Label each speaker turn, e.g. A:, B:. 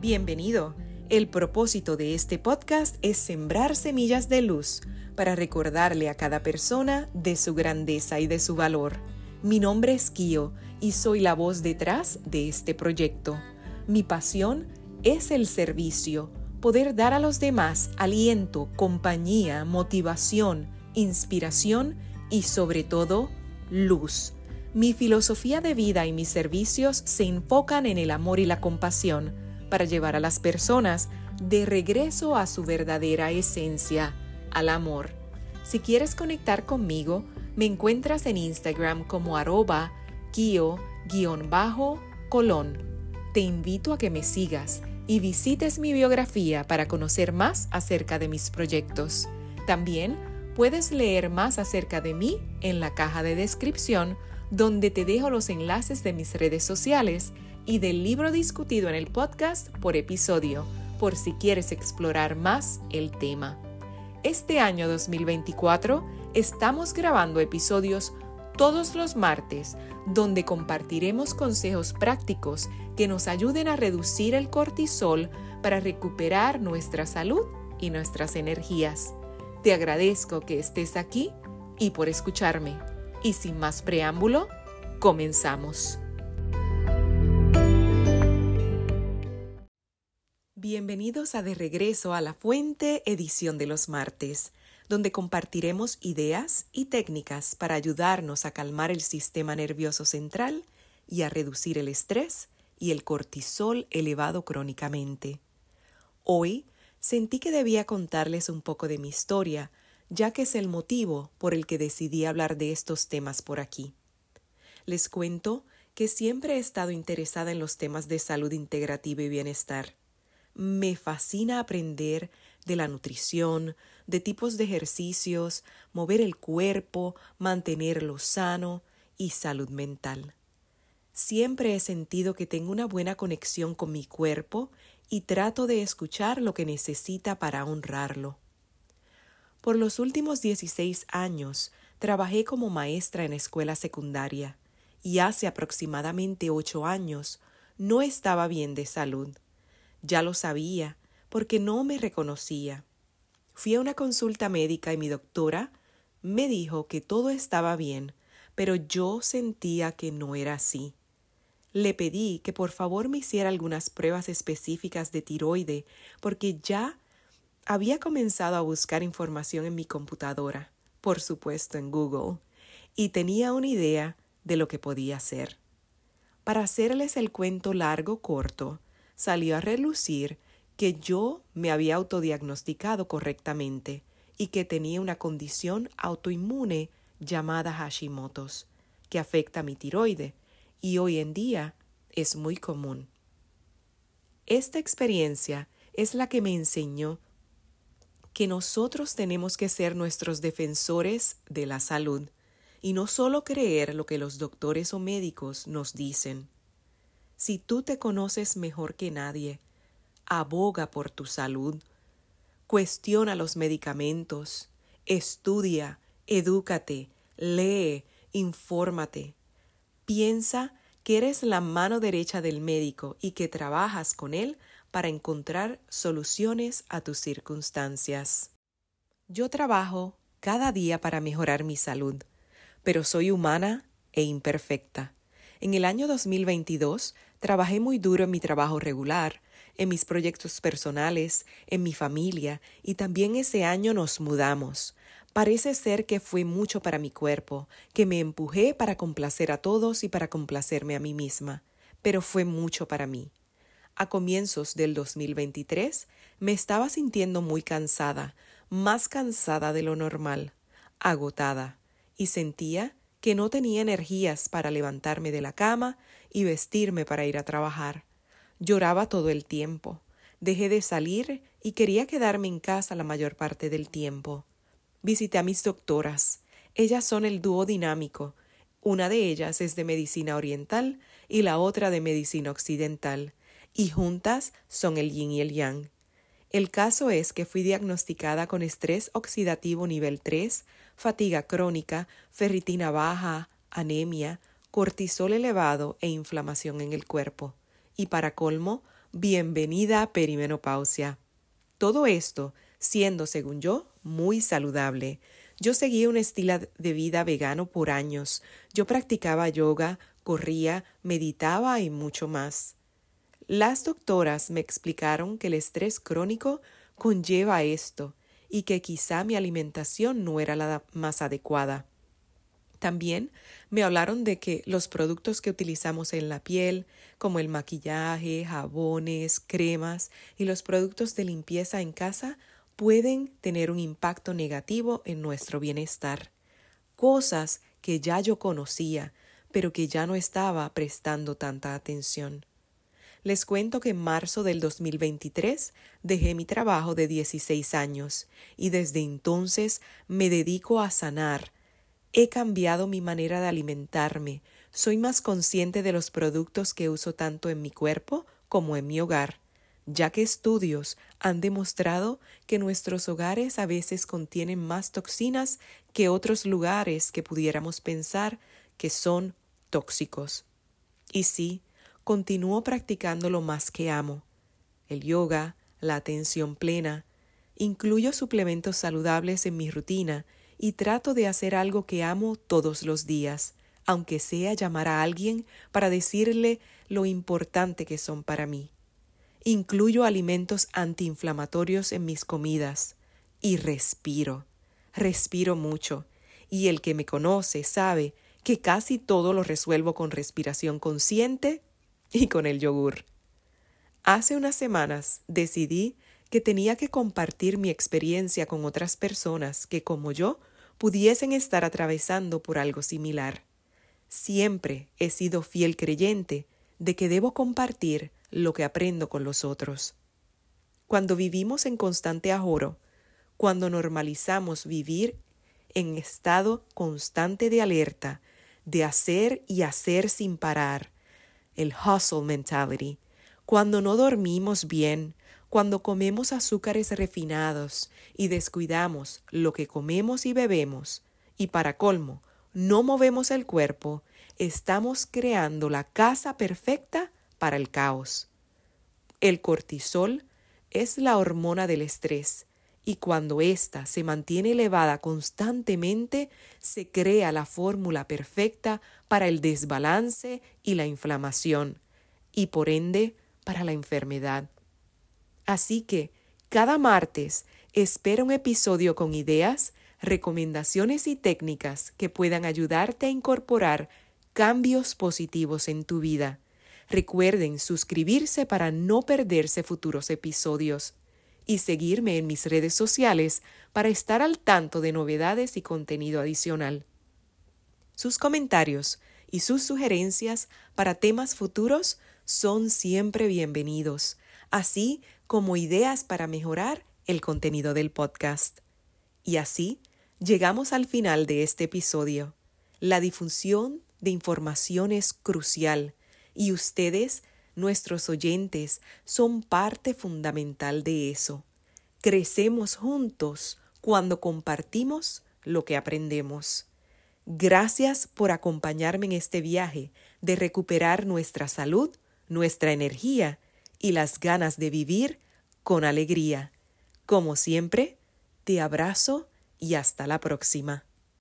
A: Bienvenido. El propósito de este podcast es sembrar semillas de luz para recordarle a cada persona de su grandeza y de su valor. Mi nombre es Kio y soy la voz detrás de este proyecto. Mi pasión es el servicio, poder dar a los demás aliento, compañía, motivación, inspiración y sobre todo luz. Mi filosofía de vida y mis servicios se enfocan en el amor y la compasión para llevar a las personas de regreso a su verdadera esencia, al amor. Si quieres conectar conmigo, me encuentras en Instagram como arroba kio-colón. Te invito a que me sigas y visites mi biografía para conocer más acerca de mis proyectos. También puedes leer más acerca de mí en la caja de descripción donde te dejo los enlaces de mis redes sociales y del libro discutido en el podcast por episodio, por si quieres explorar más el tema. Este año 2024 estamos grabando episodios todos los martes donde compartiremos consejos prácticos que nos ayuden a reducir el cortisol para recuperar nuestra salud y nuestras energías. Te agradezco que estés aquí y por escucharme. Y sin más preámbulo, comenzamos. Bienvenidos a De Regreso a la Fuente, edición de los martes, donde compartiremos ideas y técnicas para ayudarnos a calmar el sistema nervioso central y a reducir el estrés y el cortisol elevado crónicamente. Hoy sentí que debía contarles un poco de mi historia, ya que es el motivo por el que decidí hablar de estos temas por aquí. Les cuento que siempre he estado interesada en los temas de salud integrativa y bienestar me fascina aprender de la nutrición, de tipos de ejercicios, mover el cuerpo, mantenerlo sano y salud mental. Siempre he sentido que tengo una buena conexión con mi cuerpo y trato de escuchar lo que necesita para honrarlo. Por los últimos 16 años trabajé como maestra en escuela secundaria y hace aproximadamente ocho años no estaba bien de salud. Ya lo sabía, porque no me reconocía. Fui a una consulta médica y mi doctora me dijo que todo estaba bien, pero yo sentía que no era así. Le pedí que por favor me hiciera algunas pruebas específicas de tiroide, porque ya había comenzado a buscar información en mi computadora, por supuesto en Google, y tenía una idea de lo que podía hacer. Para hacerles el cuento largo corto, salió a relucir que yo me había autodiagnosticado correctamente y que tenía una condición autoinmune llamada Hashimoto's, que afecta a mi tiroide y hoy en día es muy común. Esta experiencia es la que me enseñó que nosotros tenemos que ser nuestros defensores de la salud y no solo creer lo que los doctores o médicos nos dicen. Si tú te conoces mejor que nadie, aboga por tu salud, cuestiona los medicamentos, estudia, edúcate, lee, infórmate. Piensa que eres la mano derecha del médico y que trabajas con él para encontrar soluciones a tus circunstancias. Yo trabajo cada día para mejorar mi salud, pero soy humana e imperfecta. En el año 2022 Trabajé muy duro en mi trabajo regular, en mis proyectos personales, en mi familia, y también ese año nos mudamos. Parece ser que fue mucho para mi cuerpo, que me empujé para complacer a todos y para complacerme a mí misma, pero fue mucho para mí. A comienzos del 2023 me estaba sintiendo muy cansada, más cansada de lo normal, agotada, y sentía que no tenía energías para levantarme de la cama y vestirme para ir a trabajar. Lloraba todo el tiempo. Dejé de salir y quería quedarme en casa la mayor parte del tiempo. Visité a mis doctoras. Ellas son el dúo dinámico. Una de ellas es de medicina oriental y la otra de medicina occidental, y juntas son el yin y el yang. El caso es que fui diagnosticada con estrés oxidativo nivel 3, fatiga crónica, ferritina baja, anemia, cortisol elevado e inflamación en el cuerpo. Y para colmo, bienvenida a perimenopausia. Todo esto siendo, según yo, muy saludable. Yo seguía un estilo de vida vegano por años. Yo practicaba yoga, corría, meditaba y mucho más. Las doctoras me explicaron que el estrés crónico conlleva esto y que quizá mi alimentación no era la más adecuada. También me hablaron de que los productos que utilizamos en la piel, como el maquillaje, jabones, cremas y los productos de limpieza en casa, pueden tener un impacto negativo en nuestro bienestar. Cosas que ya yo conocía, pero que ya no estaba prestando tanta atención. Les cuento que en marzo del 2023 dejé mi trabajo de 16 años y desde entonces me dedico a sanar. He cambiado mi manera de alimentarme, soy más consciente de los productos que uso tanto en mi cuerpo como en mi hogar ya que estudios han demostrado que nuestros hogares a veces contienen más toxinas que otros lugares que pudiéramos pensar que son tóxicos. Y sí, continúo practicando lo más que amo, el yoga, la atención plena, incluyo suplementos saludables en mi rutina y trato de hacer algo que amo todos los días, aunque sea llamar a alguien para decirle lo importante que son para mí. Incluyo alimentos antiinflamatorios en mis comidas y respiro. Respiro mucho. Y el que me conoce sabe que casi todo lo resuelvo con respiración consciente y con el yogur. Hace unas semanas decidí que tenía que compartir mi experiencia con otras personas que, como yo, pudiesen estar atravesando por algo similar. Siempre he sido fiel creyente de que debo compartir lo que aprendo con los otros. Cuando vivimos en constante ajoro, cuando normalizamos vivir en estado constante de alerta, de hacer y hacer sin parar, el hustle mentality, cuando no dormimos bien, cuando comemos azúcares refinados y descuidamos lo que comemos y bebemos, y para colmo, no movemos el cuerpo, estamos creando la casa perfecta para el caos. El cortisol es la hormona del estrés y cuando ésta se mantiene elevada constantemente, se crea la fórmula perfecta para el desbalance y la inflamación, y por ende para la enfermedad. Así que, cada martes, espera un episodio con ideas, recomendaciones y técnicas que puedan ayudarte a incorporar cambios positivos en tu vida. Recuerden suscribirse para no perderse futuros episodios y seguirme en mis redes sociales para estar al tanto de novedades y contenido adicional. Sus comentarios y sus sugerencias para temas futuros son siempre bienvenidos, así como ideas para mejorar el contenido del podcast. Y así llegamos al final de este episodio. La difusión de información es crucial y ustedes, nuestros oyentes, son parte fundamental de eso. Crecemos juntos cuando compartimos lo que aprendemos. Gracias por acompañarme en este viaje de recuperar nuestra salud, nuestra energía y las ganas de vivir con alegría. Como siempre, te abrazo y hasta la próxima.